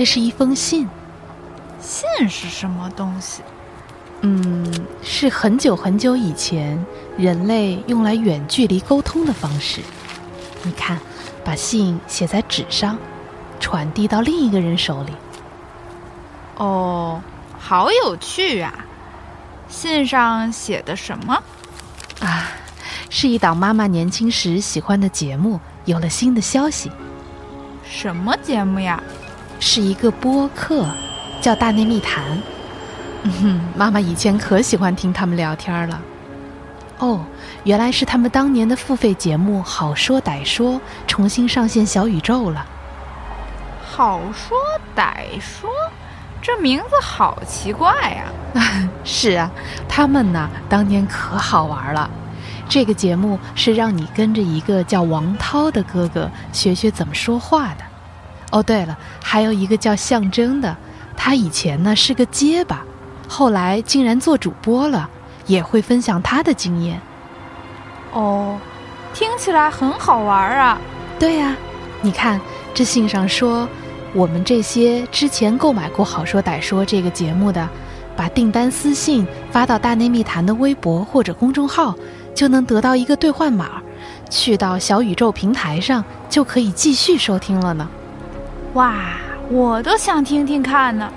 哦，这是一封信。信是什么东西？嗯，是很久很久以前人类用来远距离沟通的方式。你看，把信写在纸上，传递到另一个人手里。哦，好有趣啊！信上写的什么？啊，是一档妈妈年轻时喜欢的节目，有了新的消息。什么节目呀？是一个播客，叫《大内密谈》。嗯哼，妈妈以前可喜欢听他们聊天了。哦，原来是他们当年的付费节目《好说歹说》重新上线小宇宙了。好说歹说。这名字好奇怪呀！是啊，他们呢，当年可好玩了。这个节目是让你跟着一个叫王涛的哥哥学学怎么说话的。哦，对了，还有一个叫象征的，他以前呢是个结巴，后来竟然做主播了，也会分享他的经验。哦，听起来很好玩啊！对呀，你看这信上说。我们这些之前购买过《好说歹说》这个节目的，把订单私信发到大内密谈的微博或者公众号，就能得到一个兑换码，去到小宇宙平台上就可以继续收听了呢。哇，我都想听听看呢。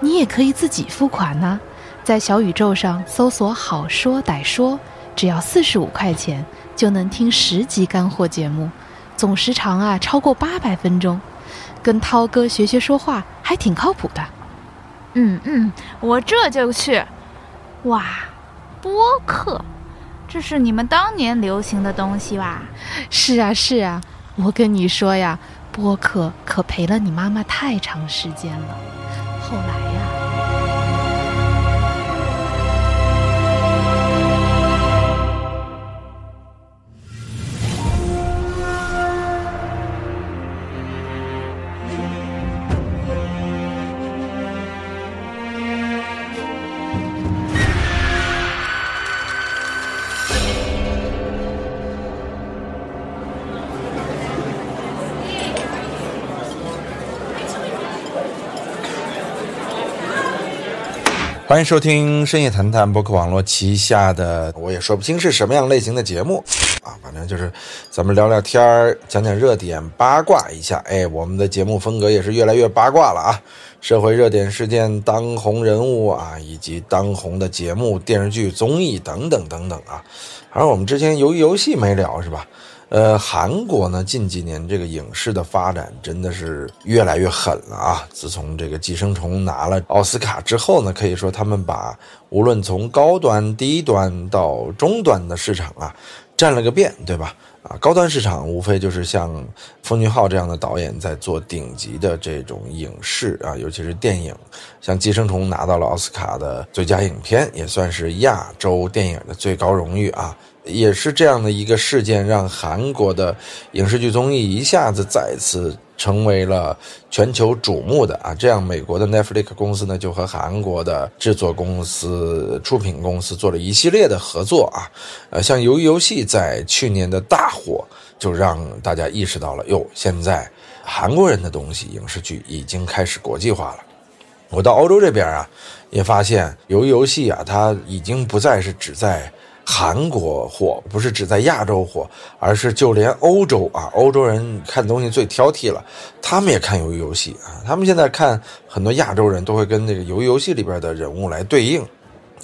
你也可以自己付款呢，在小宇宙上搜索“好说歹说”，只要四十五块钱就能听十集干货节目，总时长啊超过八百分钟。跟涛哥学学说话，还挺靠谱的。嗯嗯，我这就去。哇，播客，这是你们当年流行的东西吧？是啊是啊，我跟你说呀，播客可陪了你妈妈太长时间了。后来。欢迎收听深夜谈谈博客网络旗下的，我也说不清是什么样类型的节目啊，反正就是咱们聊聊天儿，讲讲热点，八卦一下。哎，我们的节目风格也是越来越八卦了啊，社会热点事件、当红人物啊，以及当红的节目、电视剧、综艺等等等等啊。而我们之前由于游戏没聊是吧？呃，韩国呢，近几年这个影视的发展真的是越来越狠了啊！自从这个《寄生虫》拿了奥斯卡之后呢，可以说他们把无论从高端、低端到中端的市场啊，占了个遍，对吧？啊，高端市场无非就是像奉俊昊这样的导演在做顶级的这种影视啊，尤其是电影，像《寄生虫》拿到了奥斯卡的最佳影片，也算是亚洲电影的最高荣誉啊。也是这样的一个事件，让韩国的影视剧综艺一下子再次成为了全球瞩目的啊！这样，美国的 Netflix 公司呢，就和韩国的制作公司、出品公司做了一系列的合作啊。呃，像《鱿鱼游戏》在去年的大火，就让大家意识到了，哟，现在韩国人的东西影视剧已经开始国际化了。我到欧洲这边啊，也发现《鱿鱼游戏》啊，它已经不再是只在。韩国火不是只在亚洲火，而是就连欧洲啊，欧洲人看东西最挑剔了，他们也看鱿鱼游戏啊。他们现在看很多亚洲人都会跟那个鱿鱼游戏里边的人物来对应，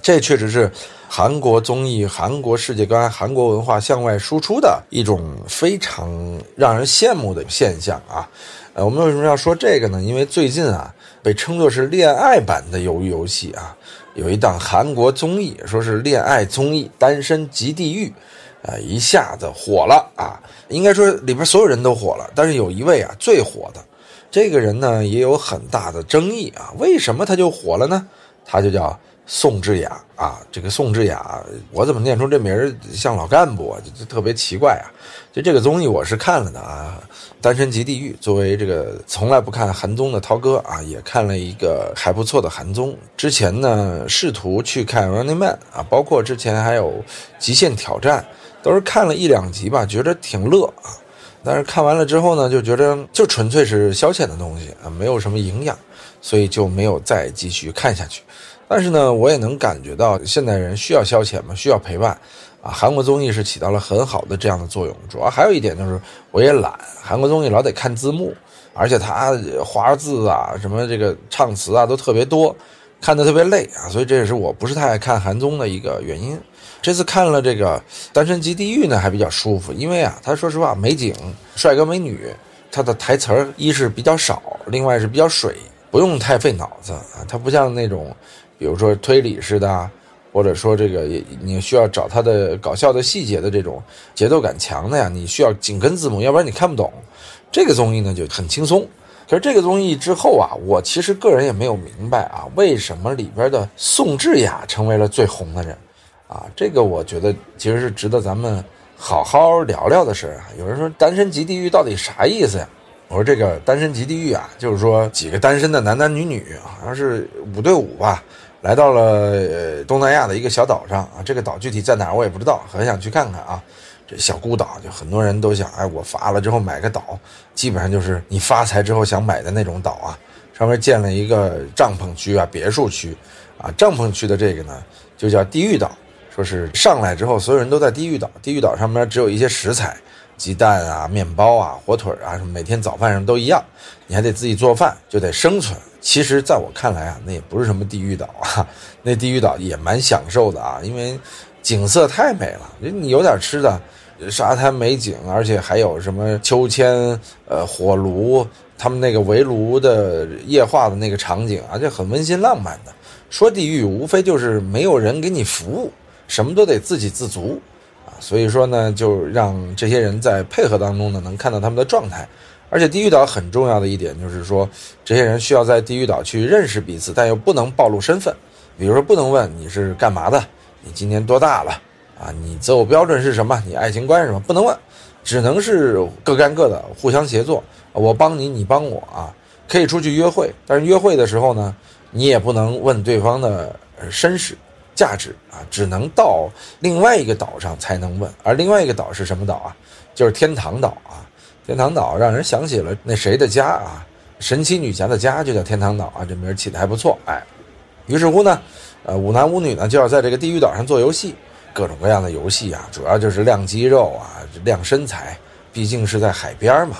这确实是韩国综艺、韩国世界观、韩国文化向外输出的一种非常让人羡慕的现象啊。呃，我们为什么要说这个呢？因为最近啊，被称作是恋爱版的鱿鱼游戏啊。有一档韩国综艺，说是恋爱综艺《单身即地狱》，啊，一下子火了啊！应该说里边所有人都火了，但是有一位啊最火的，这个人呢也有很大的争议啊。为什么他就火了呢？他就叫。宋智雅啊，这个宋智雅，我怎么念出这名儿像老干部啊？就特别奇怪啊！就这个综艺我是看了的啊，《单身即地狱》。作为这个从来不看韩综的涛哥啊，也看了一个还不错的韩综。之前呢，试图去看《Running Man》啊，包括之前还有《极限挑战》，都是看了一两集吧，觉得挺乐啊。但是看完了之后呢，就觉得就纯粹是消遣的东西啊，没有什么营养，所以就没有再继续看下去。但是呢，我也能感觉到现代人需要消遣嘛，需要陪伴啊。韩国综艺是起到了很好的这样的作用。主要还有一点就是我也懒，韩国综艺老得看字幕，而且它花字啊、什么这个唱词啊都特别多，看得特别累啊。所以这也是我不是太爱看韩综的一个原因。这次看了这个《单身即地狱》呢，还比较舒服，因为啊，他说实话，美景、帅哥美女，他的台词儿一是比较少，另外是比较水，不用太费脑子啊。他不像那种，比如说推理似的，或者说这个你需要找他的搞笑的细节的这种节奏感强的呀，你需要紧跟字幕，要不然你看不懂。这个综艺呢就很轻松。可是这个综艺之后啊，我其实个人也没有明白啊，为什么里边的宋智雅成为了最红的人。啊，这个我觉得其实是值得咱们好好聊聊的事儿啊。有人说“单身即地狱”到底啥意思呀？我说这个“单身即地狱”啊，就是说几个单身的男男女女，好像是五对五吧，来到了东南亚的一个小岛上啊。这个岛具体在哪儿我也不知道，很想去看看啊。这小孤岛就很多人都想，哎，我发了之后买个岛，基本上就是你发财之后想买的那种岛啊。上面建了一个帐篷区啊，别墅区啊。帐篷区的这个呢，就叫地狱岛。说是上来之后，所有人都在地狱岛。地狱岛上面只有一些食材，鸡蛋啊、面包啊、火腿啊，什么每天早饭上都一样。你还得自己做饭，就得生存。其实，在我看来啊，那也不是什么地狱岛啊，那地狱岛也蛮享受的啊，因为景色太美了。你有点吃的，沙滩美景，而且还有什么秋千、呃火炉，他们那个围炉的夜化的那个场景啊，就很温馨浪漫的。说地狱，无非就是没有人给你服务。什么都得自给自足，所以说呢，就让这些人在配合当中呢，能看到他们的状态。而且地狱岛很重要的一点就是说，这些人需要在地狱岛去认识彼此，但又不能暴露身份。比如说，不能问你是干嘛的，你今年多大了，啊，你择偶标准是什么，你爱情观是什么，不能问，只能是各干各的，互相协作，我帮你，你帮我啊，可以出去约会，但是约会的时候呢，你也不能问对方的身世。价值啊，只能到另外一个岛上才能问，而另外一个岛是什么岛啊？就是天堂岛啊！天堂岛让人想起了那谁的家啊？神奇女侠的家就叫天堂岛啊，这名起的还不错。哎，于是乎呢，呃，五男五女呢就要在这个地狱岛上做游戏，各种各样的游戏啊，主要就是亮肌肉啊，亮身材，毕竟是在海边嘛，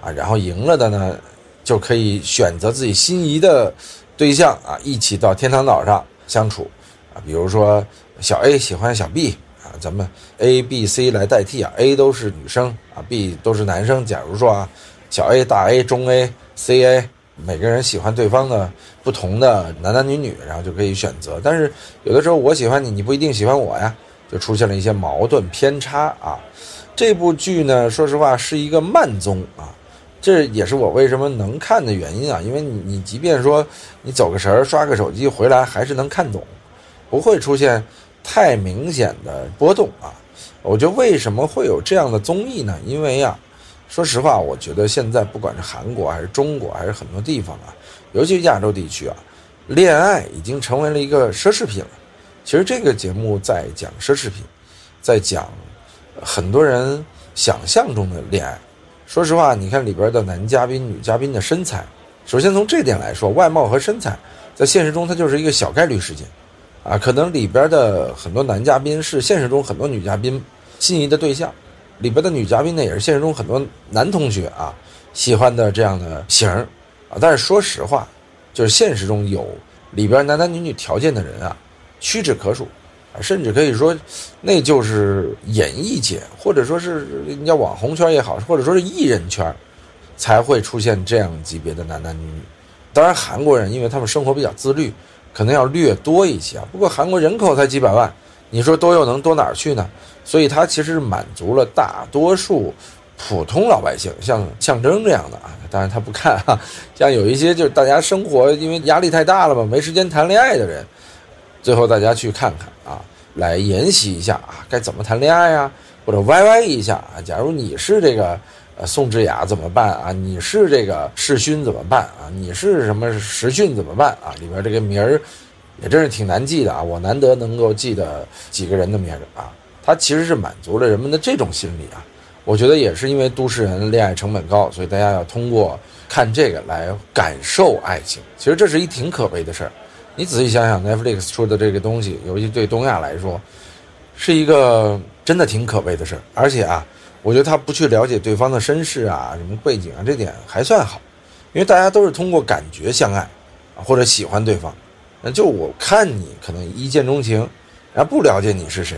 啊，然后赢了的呢，就可以选择自己心仪的对象啊，一起到天堂岛上相处。啊，比如说小 A 喜欢小 B 啊，咱们 A、B、C 来代替啊，A 都是女生啊，B 都是男生。假如说啊，小 A、大 A、中 A、C A，每个人喜欢对方的不同的男男女女，然后就可以选择。但是有的时候我喜欢你，你不一定喜欢我呀，就出现了一些矛盾偏差啊。这部剧呢，说实话是一个慢综啊，这也是我为什么能看的原因啊，因为你你即便说你走个神儿刷个手机回来，还是能看懂。不会出现太明显的波动啊！我觉得为什么会有这样的综艺呢？因为啊，说实话，我觉得现在不管是韩国还是中国还是很多地方啊，尤其是亚洲地区啊，恋爱已经成为了一个奢侈品了。其实这个节目在讲奢侈品，在讲很多人想象中的恋爱。说实话，你看里边的男嘉宾、女嘉宾的身材，首先从这点来说，外貌和身材在现实中它就是一个小概率事件。啊，可能里边的很多男嘉宾是现实中很多女嘉宾心仪的对象，里边的女嘉宾呢也是现实中很多男同学啊喜欢的这样的型啊。但是说实话，就是现实中有里边男男女女条件的人啊屈指可数啊，甚至可以说那就是演艺界或者说是你叫网红圈也好，或者说是艺人圈才会出现这样级别的男男女女。当然，韩国人因为他们生活比较自律。可能要略多一些啊，不过韩国人口才几百万，你说多又能多哪儿去呢？所以它其实满足了大多数普通老百姓，像象征这样的啊，当然他不看哈，像有一些就是大家生活因为压力太大了嘛，没时间谈恋爱的人，最后大家去看看啊，来研习一下啊，该怎么谈恋爱啊，或者 YY 一下啊，假如你是这个。呃，宋智雅怎么办啊？你是这个世勋怎么办啊？你是什么时训怎么办啊？里边这个名儿也真是挺难记的啊！我难得能够记得几个人的名儿啊。他其实是满足了人们的这种心理啊。我觉得也是因为都市人恋爱成本高，所以大家要通过看这个来感受爱情。其实这是一挺可悲的事儿。你仔细想想，Netflix 出的这个东西，尤其对东亚来说，是一个真的挺可悲的事儿。而且啊，我觉得他不去了解对方的身世啊、什么背景啊，这点还算好，因为大家都是通过感觉相爱，或者喜欢对方。那就我看你可能一见钟情，然后不了解你是谁，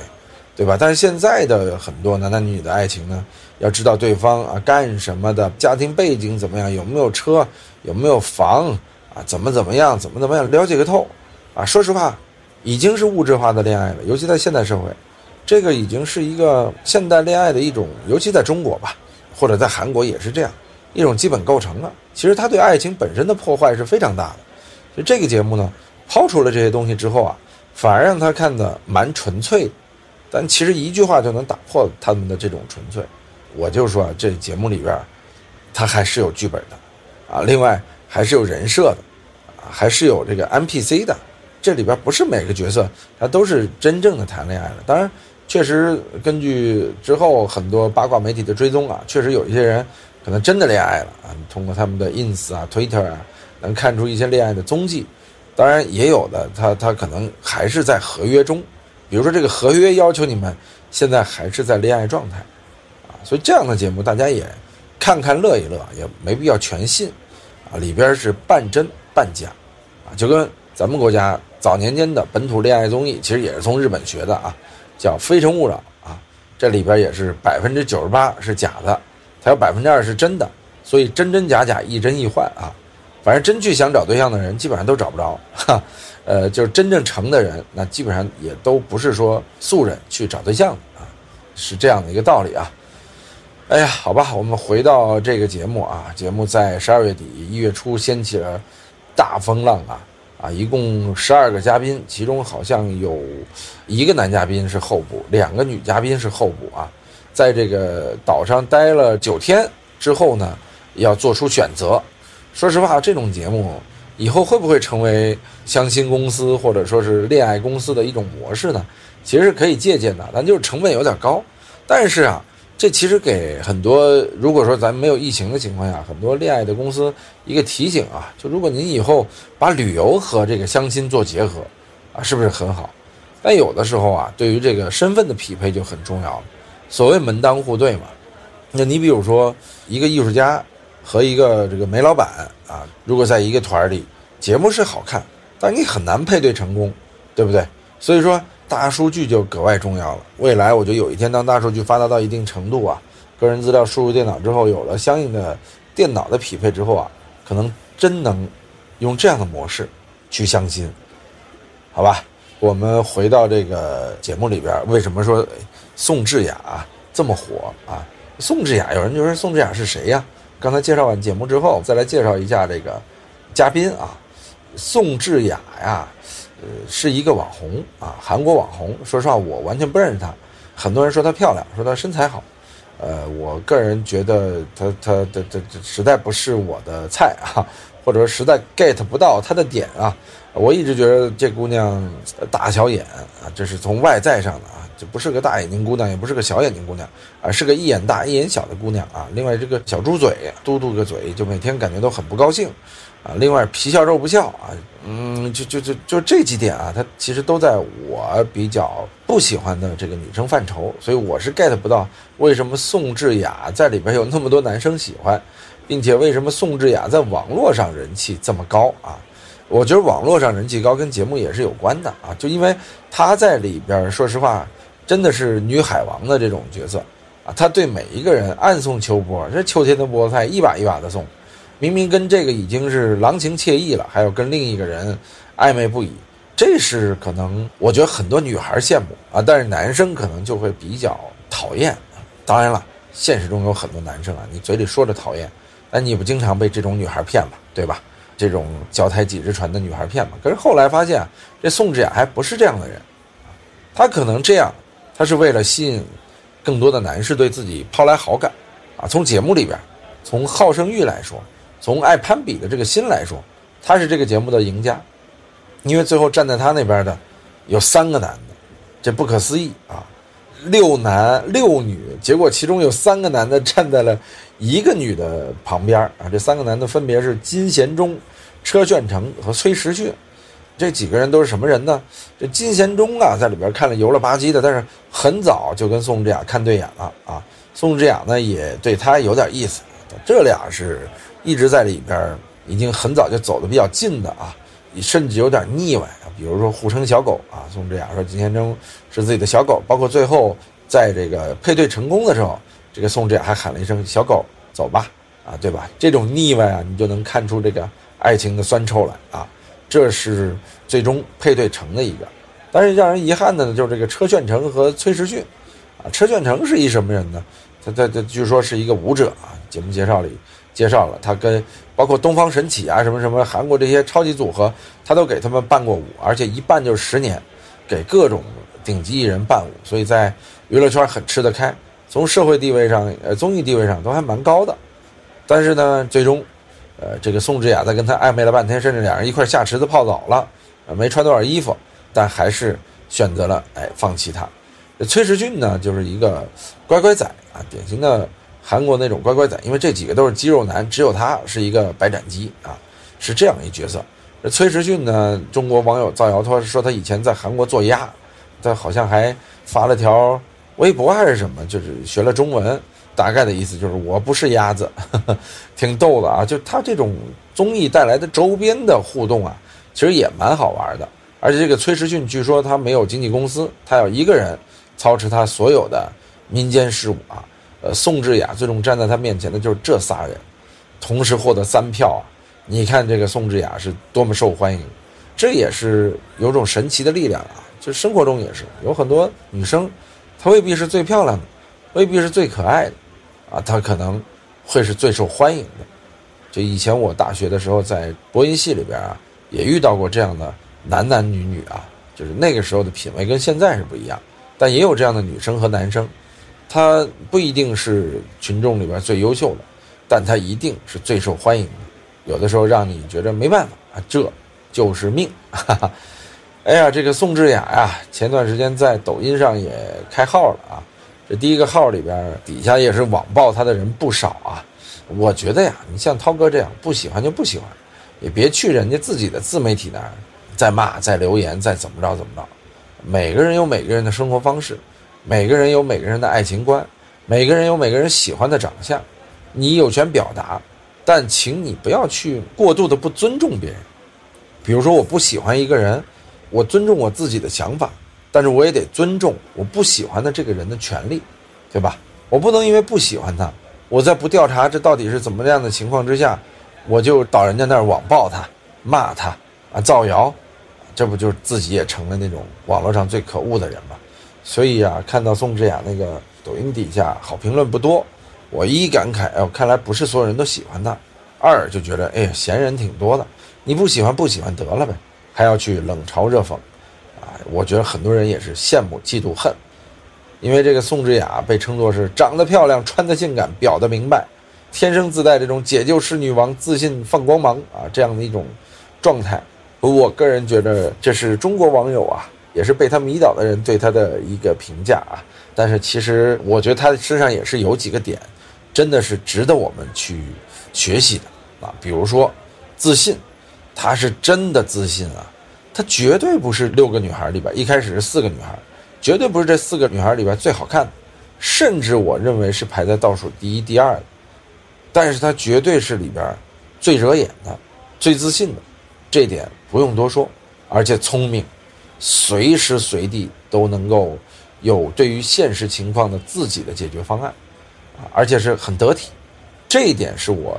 对吧？但是现在的很多男男女女的爱情呢，要知道对方啊干什么的，家庭背景怎么样，有没有车，有没有房。啊，怎么怎么样，怎么怎么样，了解个透，啊，说实话，已经是物质化的恋爱了，尤其在现代社会，这个已经是一个现代恋爱的一种，尤其在中国吧，或者在韩国也是这样一种基本构成了。其实他对爱情本身的破坏是非常大的。所以这个节目呢，抛出了这些东西之后啊，反而让他看的蛮纯粹的，但其实一句话就能打破他们的这种纯粹。我就说这节目里边，他还是有剧本的，啊，另外。还是有人设的，啊，还是有这个 NPC 的，这里边不是每个角色他都是真正的谈恋爱了。当然，确实根据之后很多八卦媒体的追踪啊，确实有一些人可能真的恋爱了啊。通过他们的 ins 啊、Twitter 啊，能看出一些恋爱的踪迹。当然，也有的他他可能还是在合约中，比如说这个合约要求你们现在还是在恋爱状态，啊，所以这样的节目大家也看看乐一乐，也没必要全信啊。里边是半真半假，啊，就跟咱们国家早年间的本土恋爱综艺，其实也是从日本学的啊，叫《非诚勿扰》啊，这里边也是百分之九十八是假的，才有百分之二是真的，所以真真假假，一真一幻啊，反正真去想找对象的人，基本上都找不着，哈，呃，就是真正成的人，那基本上也都不是说素人去找对象的啊，是这样的一个道理啊。哎呀，好吧，我们回到这个节目啊。节目在十二月底、一月初掀起了大风浪啊啊！一共十二个嘉宾，其中好像有一个男嘉宾是候补，两个女嘉宾是候补啊。在这个岛上待了九天之后呢，要做出选择。说实话，这种节目以后会不会成为相亲公司或者说是恋爱公司的一种模式呢？其实是可以借鉴的，但就是成本有点高。但是啊。这其实给很多，如果说咱没有疫情的情况下，很多恋爱的公司一个提醒啊，就如果您以后把旅游和这个相亲做结合，啊，是不是很好？但有的时候啊，对于这个身份的匹配就很重要了。所谓门当户对嘛，那你比如说一个艺术家和一个这个煤老板啊，如果在一个团里，节目是好看，但你很难配对成功，对不对？所以说。大数据就格外重要了。未来，我觉得有一天，当大数据发达到一定程度啊，个人资料输入电脑之后，有了相应的电脑的匹配之后啊，可能真能用这样的模式去相亲，好吧？我们回到这个节目里边，为什么说宋智雅这么火啊？宋智雅，有人就说宋智雅是谁呀？刚才介绍完节目之后，再来介绍一下这个嘉宾啊，宋智雅呀。是一个网红啊，韩国网红。说实话，我完全不认识她。很多人说她漂亮，说她身材好。呃，我个人觉得她她的这这实在不是我的菜啊，或者说实在 get 不到她的点啊。我一直觉得这姑娘大小眼啊，这是从外在上的啊，就不是个大眼睛姑娘，也不是个小眼睛姑娘啊，是个一眼大一眼小的姑娘啊。另外，这个小猪嘴，嘟嘟个嘴，就每天感觉都很不高兴。啊，另外皮笑肉不笑啊，嗯，就就就就这几点啊，它其实都在我比较不喜欢的这个女生范畴，所以我是 get 不到为什么宋智雅在里边有那么多男生喜欢，并且为什么宋智雅在网络上人气这么高啊？我觉得网络上人气高跟节目也是有关的啊，就因为她在里边，说实话，真的是女海王的这种角色啊，她对每一个人暗送秋波，这秋天的菠菜一把一把的送。明明跟这个已经是郎情妾意了，还要跟另一个人暧昧不已，这是可能我觉得很多女孩羡慕啊，但是男生可能就会比较讨厌。当然了，现实中有很多男生啊，你嘴里说着讨厌，但你不经常被这种女孩骗吗？对吧？这种脚踩几只船的女孩骗吗？可是后来发现，这宋智雅还不是这样的人，她可能这样，她是为了吸引更多的男士对自己抛来好感啊。从节目里边，从好胜欲来说。从爱攀比的这个心来说，他是这个节目的赢家，因为最后站在他那边的有三个男的，这不可思议啊！六男六女，结果其中有三个男的站在了一个女的旁边啊。这三个男的分别是金贤忠、车炫成和崔时旭。这几个人都是什么人呢？这金贤忠啊，在里边看了油了吧唧的，但是很早就跟宋智雅看对眼了啊。宋智雅呢，也对他有点意思。这俩是一直在里边，已经很早就走得比较近的啊，甚至有点腻歪啊。比如说互称小狗啊，宋智雅说金贤忠是自己的小狗，包括最后在这个配对成功的时候，这个宋智雅还喊了一声“小狗，走吧”，啊，对吧？这种腻歪啊，你就能看出这个爱情的酸臭来啊。这是最终配对成的一个，但是让人遗憾的呢，就是这个车炫成和崔时训，啊，车炫成是一什么人呢？他他他据说是一个舞者啊。节目介绍里介绍了他跟包括东方神起啊什么什么韩国这些超级组合，他都给他们伴过舞，而且一伴就是十年，给各种顶级艺人伴舞，所以在娱乐圈很吃得开，从社会地位上呃综艺地位上都还蛮高的。但是呢，最终。呃，这个宋智雅在跟他暧昧了半天，甚至两人一块下池子泡澡了，呃，没穿多少衣服，但还是选择了哎放弃他。崔时俊呢，就是一个乖乖仔啊，典型的韩国那种乖乖仔，因为这几个都是肌肉男，只有他是一个白斩鸡啊，是这样一角色。崔时俊呢，中国网友造谣说说他以前在韩国做鸭，他好像还发了条微博还是什么，就是学了中文。大概的意思就是我不是鸭子，呵 呵挺逗的啊！就他这种综艺带来的周边的互动啊，其实也蛮好玩的。而且这个崔时训据说他没有经纪公司，他要一个人操持他所有的民间事务啊。呃，宋智雅最终站在他面前的就是这仨人，同时获得三票啊！你看这个宋智雅是多么受欢迎，这也是有种神奇的力量啊！就生活中也是有很多女生，她未必是最漂亮的，未必是最可爱的。啊，他可能会是最受欢迎的。就以前我大学的时候，在播音系里边啊，也遇到过这样的男男女女啊，就是那个时候的品味跟现在是不一样。但也有这样的女生和男生，他不一定是群众里边最优秀的，但他一定是最受欢迎的。有的时候让你觉得没办法啊，这就是命。哈哈。哎呀，这个宋智雅呀，前段时间在抖音上也开号了啊。这第一个号里边底下也是网暴他的人不少啊，我觉得呀，你像涛哥这样不喜欢就不喜欢，也别去人家自己的自媒体那儿再骂、再留言、再怎么着怎么着。每个人有每个人的生活方式，每个人有每个人的爱情观，每个人有每个人喜欢的长相，你有权表达，但请你不要去过度的不尊重别人。比如说，我不喜欢一个人，我尊重我自己的想法。但是我也得尊重我不喜欢的这个人的权利，对吧？我不能因为不喜欢他，我在不调查这到底是怎么样的情况之下，我就到人家那儿网暴他、骂他啊、造谣，这不就是自己也成了那种网络上最可恶的人吗？所以啊，看到宋智雅那个抖音底下好评论不多，我一感慨，哎，看来不是所有人都喜欢她；二就觉得，哎呀，闲人挺多的，你不喜欢不喜欢得了呗，还要去冷嘲热讽。啊我觉得很多人也是羡慕、嫉妒、恨，因为这个宋智雅被称作是长得漂亮、穿得性感、表得明白，天生自带这种解救式女王、自信放光芒啊这样的一种状态。我个人觉得这是中国网友啊，也是被他迷倒的人对他的一个评价啊。但是其实我觉得他身上也是有几个点，真的是值得我们去学习的啊。比如说自信，他是真的自信啊。他绝对不是六个女孩里边一开始是四个女孩，绝对不是这四个女孩里边最好看的，甚至我认为是排在倒数第一、第二的。但是他绝对是里边最惹眼的、最自信的，这点不用多说。而且聪明，随时随地都能够有对于现实情况的自己的解决方案，啊，而且是很得体，这一点是我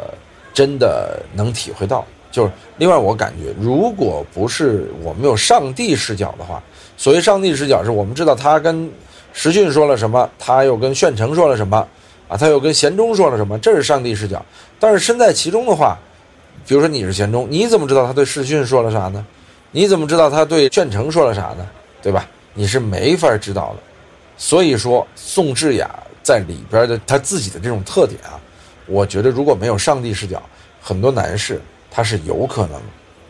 真的能体会到。就是另外，我感觉，如果不是我们有上帝视角的话，所谓上帝视角，是我们知道他跟石俊说了什么，他又跟炫成说了什么，啊，他又跟贤忠说了什么，这是上帝视角。但是身在其中的话，比如说你是贤忠，你怎么知道他对石俊说了啥呢？你怎么知道他对炫成说了啥呢？对吧？你是没法知道的。所以说，宋智雅在里边的他自己的这种特点啊，我觉得如果没有上帝视角，很多男士。他是有可能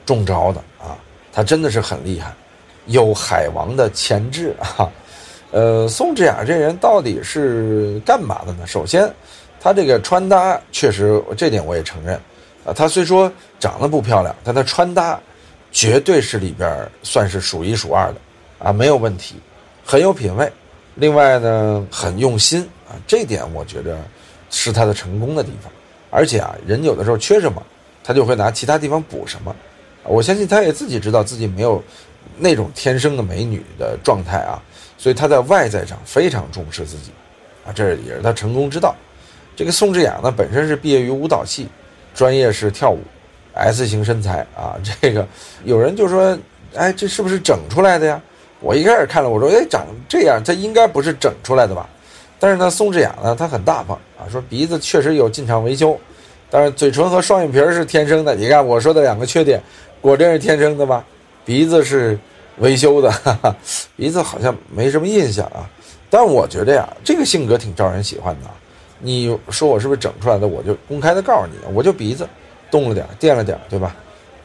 中招的啊！他真的是很厉害，有海王的潜质啊！呃，宋智雅这人到底是干嘛的呢？首先，她这个穿搭确实，这点我也承认，啊，她虽说长得不漂亮，但她穿搭绝对是里边算是数一数二的，啊，没有问题，很有品位。另外呢，很用心啊，这点我觉得是他的成功的地方。而且啊，人有的时候缺什么，他就会拿其他地方补什么。我相信他也自己知道自己没有那种天生的美女的状态啊，所以他在外在上非常重视自己，啊，这也是他成功之道。这个宋智雅呢，本身是毕业于舞蹈系，专业是跳舞，S 型身材啊。这个有人就说，哎，这是不是整出来的呀？我一开始看了，我说，哎，长这样，他应该不是整出来的吧？但是呢，宋智雅呢，她很大方啊，说鼻子确实有进场维修，但是嘴唇和双眼皮是天生的。你看我说的两个缺点。果真是天生的吧？鼻子是维修的，哈哈，鼻子好像没什么印象啊。但我觉得呀，这个性格挺招人喜欢的。你说我是不是整出来的？我就公开的告诉你，我就鼻子动了点，垫了点，对吧？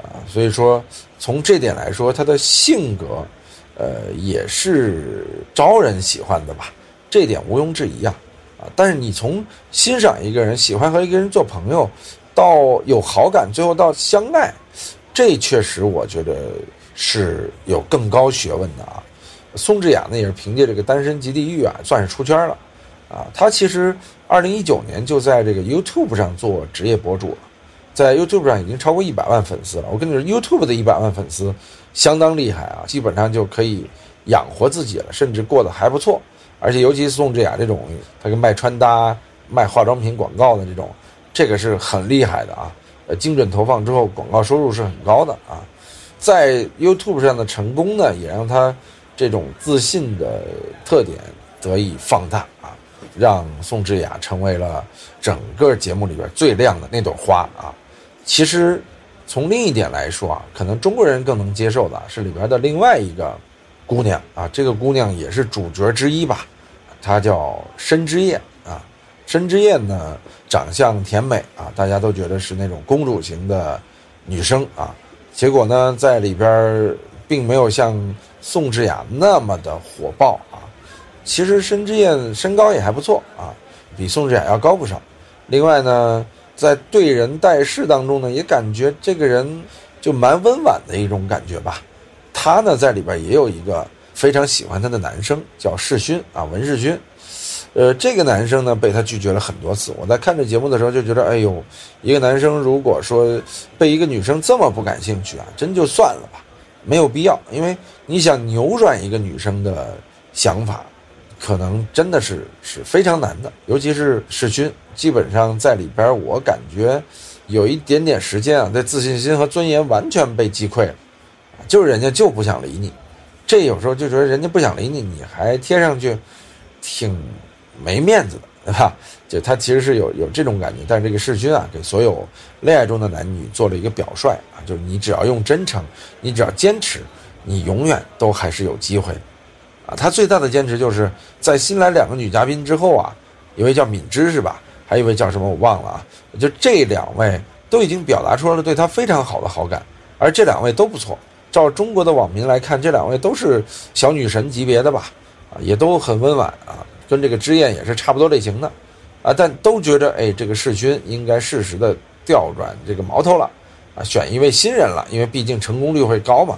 啊，所以说从这点来说，他的性格，呃，也是招人喜欢的吧？这点毋庸置疑啊。啊，但是你从欣赏一个人、喜欢和一个人做朋友，到有好感，最后到相爱。这确实，我觉得是有更高学问的啊。宋智雅呢，也是凭借这个《单身即地狱》啊，算是出圈了啊。她其实二零一九年就在这个 YouTube 上做职业博主，在 YouTube 上已经超过一百万粉丝了。我跟你说，YouTube 的一百万粉丝相当厉害啊，基本上就可以养活自己了，甚至过得还不错。而且，尤其是宋智雅这种，她跟卖穿搭、卖化妆品广告的这种，这个是很厉害的啊。精准投放之后，广告收入是很高的啊，在 YouTube 上的成功呢，也让他这种自信的特点得以放大啊，让宋智雅成为了整个节目里边最亮的那朵花啊。其实从另一点来说啊，可能中国人更能接受的是里边的另外一个姑娘啊，这个姑娘也是主角之一吧，她叫申之燕啊，申之燕呢。长相甜美啊，大家都觉得是那种公主型的女生啊，结果呢，在里边并没有像宋智雅那么的火爆啊。其实申之燕身高也还不错啊，比宋智雅要高不少。另外呢，在对人待事当中呢，也感觉这个人就蛮温婉的一种感觉吧。她呢，在里边也有一个非常喜欢她的男生，叫世勋啊，文世勋。呃，这个男生呢被他拒绝了很多次。我在看这节目的时候就觉得，哎呦，一个男生如果说被一个女生这么不感兴趣啊，真就算了吧，没有必要。因为你想扭转一个女生的想法，可能真的是是非常难的。尤其是世勋，基本上在里边，我感觉有一点点时间啊，这自信心和尊严完全被击溃了，就是人家就不想理你。这有时候就觉得人家不想理你，你还贴上去，挺。没面子的，对吧？就他其实是有有这种感觉，但是这个世勋啊，给所有恋爱中的男女做了一个表率啊，就是你只要用真诚，你只要坚持，你永远都还是有机会，啊，他最大的坚持就是在新来两个女嘉宾之后啊，一位叫敏芝是吧？还有一位叫什么我忘了啊，就这两位都已经表达出了对他非常好的好感，而这两位都不错，照中国的网民来看，这两位都是小女神级别的吧？啊，也都很温婉啊。跟这个知燕也是差不多类型的，啊，但都觉着哎，这个世勋应该适时的调转这个矛头了，啊，选一位新人了，因为毕竟成功率会高嘛。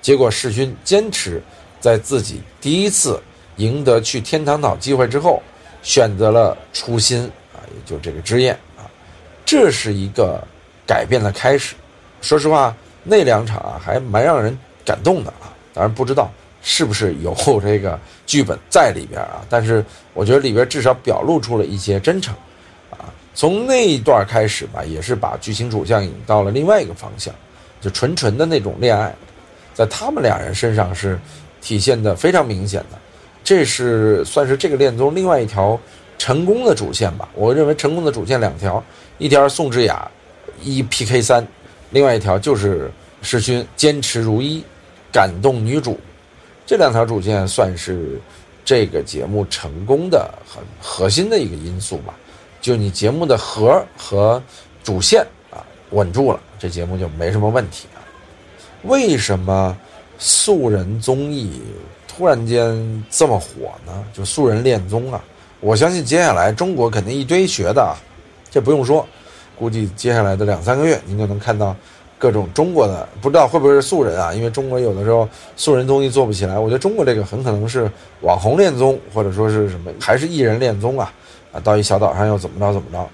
结果世勋坚持在自己第一次赢得去天堂岛机会之后，选择了初心啊，也就这个之燕啊，这是一个改变的开始。说实话，那两场啊还蛮让人感动的啊，当然不知道。是不是有这个剧本在里边啊？但是我觉得里边至少表露出了一些真诚，啊，从那一段开始吧，也是把剧情主向引到了另外一个方向，就纯纯的那种恋爱，在他们俩人身上是体现的非常明显的，这是算是这个恋综另外一条成功的主线吧。我认为成功的主线两条，一条宋智雅一 PK 三，另外一条就是世勋坚持如一，感动女主。这两条主线算是这个节目成功的很核心的一个因素吧，就你节目的核和主线啊稳住了，这节目就没什么问题啊。为什么素人综艺突然间这么火呢？就素人恋综啊！我相信接下来中国肯定一堆学的，这不用说，估计接下来的两三个月您就能看到各种中国的，不知道会不会是素人啊？因为中国有的时候素人综艺做不起来，我觉得中国这个很可能是网红恋综，或者说是什么，还是艺人恋综啊？啊，到一小岛上又怎么着怎么着？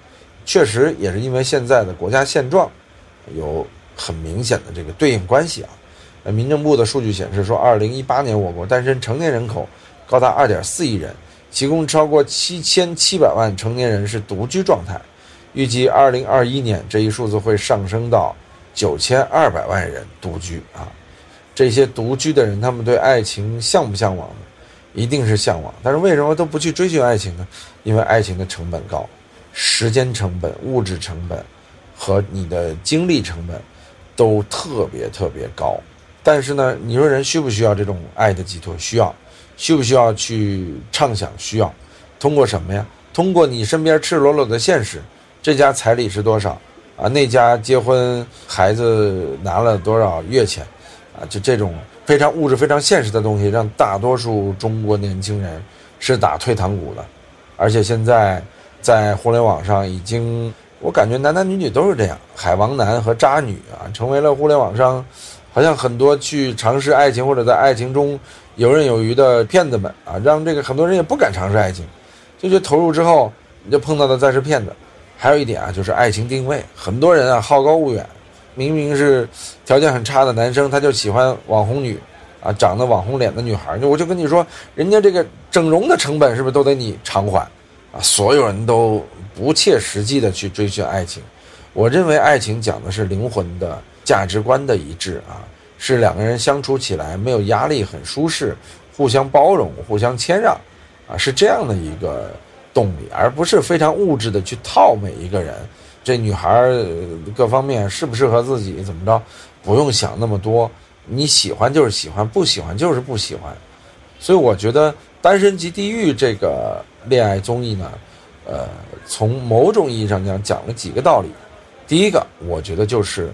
确实也是因为现在的国家现状有很明显的这个对应关系啊。呃，民政部的数据显示说，二零一八年我国单身成年人口高达二点四亿人。其中超过七千七百万成年人是独居状态，预计二零二一年这一数字会上升到九千二百万人独居啊。这些独居的人，他们对爱情向不向往呢？一定是向往，但是为什么都不去追寻爱情呢？因为爱情的成本高，时间成本、物质成本和你的精力成本都特别特别高。但是呢，你说人需不需要这种爱的寄托？需要。需不需要去畅想？需要，通过什么呀？通过你身边赤裸裸的现实，这家彩礼是多少啊？那家结婚孩子拿了多少月钱啊？就这种非常物质、非常现实的东西，让大多数中国年轻人是打退堂鼓的。而且现在在互联网上已经，我感觉男男女女都是这样，海王男和渣女啊，成为了互联网上好像很多去尝试爱情或者在爱情中。游刃有余的骗子们啊，让这个很多人也不敢尝试爱情，就觉得投入之后你就碰到的再是骗子。还有一点啊，就是爱情定位，很多人啊好高骛远，明明是条件很差的男生，他就喜欢网红女，啊，长得网红脸的女孩。就我就跟你说，人家这个整容的成本是不是都得你偿还？啊，所有人都不切实际的去追寻爱情。我认为爱情讲的是灵魂的价值观的一致啊。是两个人相处起来没有压力，很舒适，互相包容，互相谦让，啊，是这样的一个动力，而不是非常物质的去套每一个人。这女孩各方面适不适合自己，怎么着，不用想那么多。你喜欢就是喜欢，不喜欢就是不喜欢。所以我觉得《单身即地狱》这个恋爱综艺呢，呃，从某种意义上讲，讲了几个道理。第一个，我觉得就是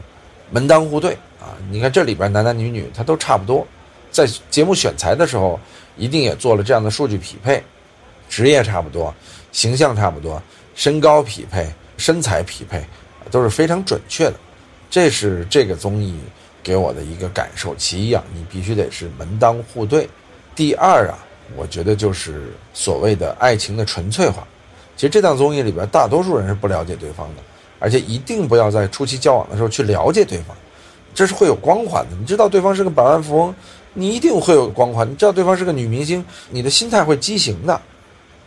门当户对。啊，你看这里边男男女女他都差不多，在节目选材的时候，一定也做了这样的数据匹配，职业差不多，形象差不多，身高匹配，身材匹配，都是非常准确的。这是这个综艺给我的一个感受。其一啊，你必须得是门当户对。第二啊，我觉得就是所谓的爱情的纯粹化。其实这档综艺里边，大多数人是不了解对方的，而且一定不要在初期交往的时候去了解对方。这是会有光环的。你知道对方是个百万富翁，你一定会有光环。你知道对方是个女明星，你的心态会畸形的。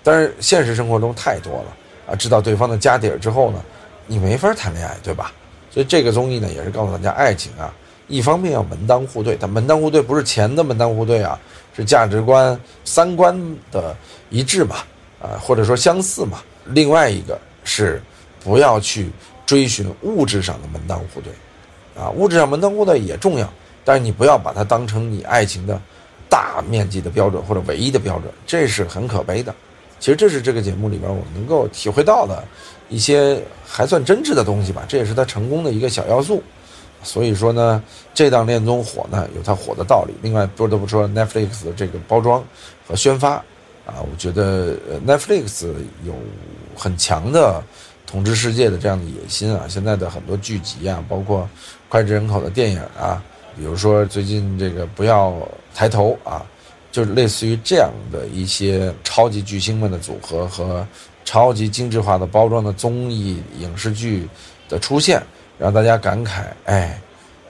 但是现实生活中太多了啊！知道对方的家底儿之后呢，你没法谈恋爱，对吧？所以这个综艺呢，也是告诉大家，爱情啊，一方面要门当户对，但门当户对不是钱的门当户对啊，是价值观、三观的一致嘛，啊，或者说相似嘛。另外一个是不要去追寻物质上的门当户对。啊，物质上门当户对也重要，但是你不要把它当成你爱情的大面积的标准或者唯一的标准，这是很可悲的。其实这是这个节目里边我们能够体会到的一些还算真挚的东西吧，这也是它成功的一个小要素。所以说呢，这档恋综火呢有它火的道理。另外不得不说 Netflix 的这个包装和宣发啊，我觉得 Netflix 有很强的。统治世界的这样的野心啊，现在的很多剧集啊，包括脍炙人口的电影啊，比如说最近这个不要抬头啊，就是类似于这样的一些超级巨星们的组合和超级精致化的包装的综艺影视剧的出现，让大家感慨，哎，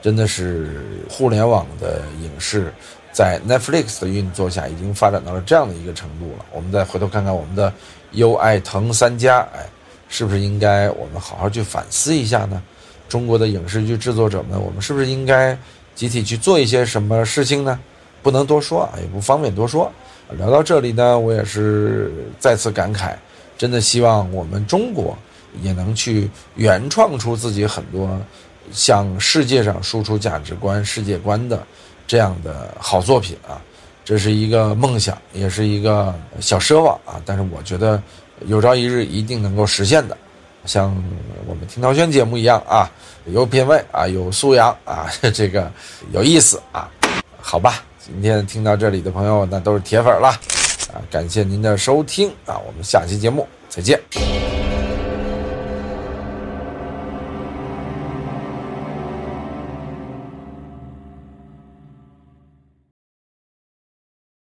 真的是互联网的影视在 Netflix 的运作下已经发展到了这样的一个程度了。我们再回头看看我们的优爱腾三家，哎。是不是应该我们好好去反思一下呢？中国的影视剧制作者们，我们是不是应该集体去做一些什么事情呢？不能多说啊，也不方便多说。聊到这里呢，我也是再次感慨，真的希望我们中国也能去原创出自己很多向世界上输出价值观、世界观的这样的好作品啊！这是一个梦想，也是一个小奢望啊！但是我觉得。有朝一日一定能够实现的，像我们听涛轩节目一样啊，有品位啊，有素养啊，这个有意思啊。好吧，今天听到这里的朋友，那都是铁粉了啊！感谢您的收听啊，我们下期节目再见。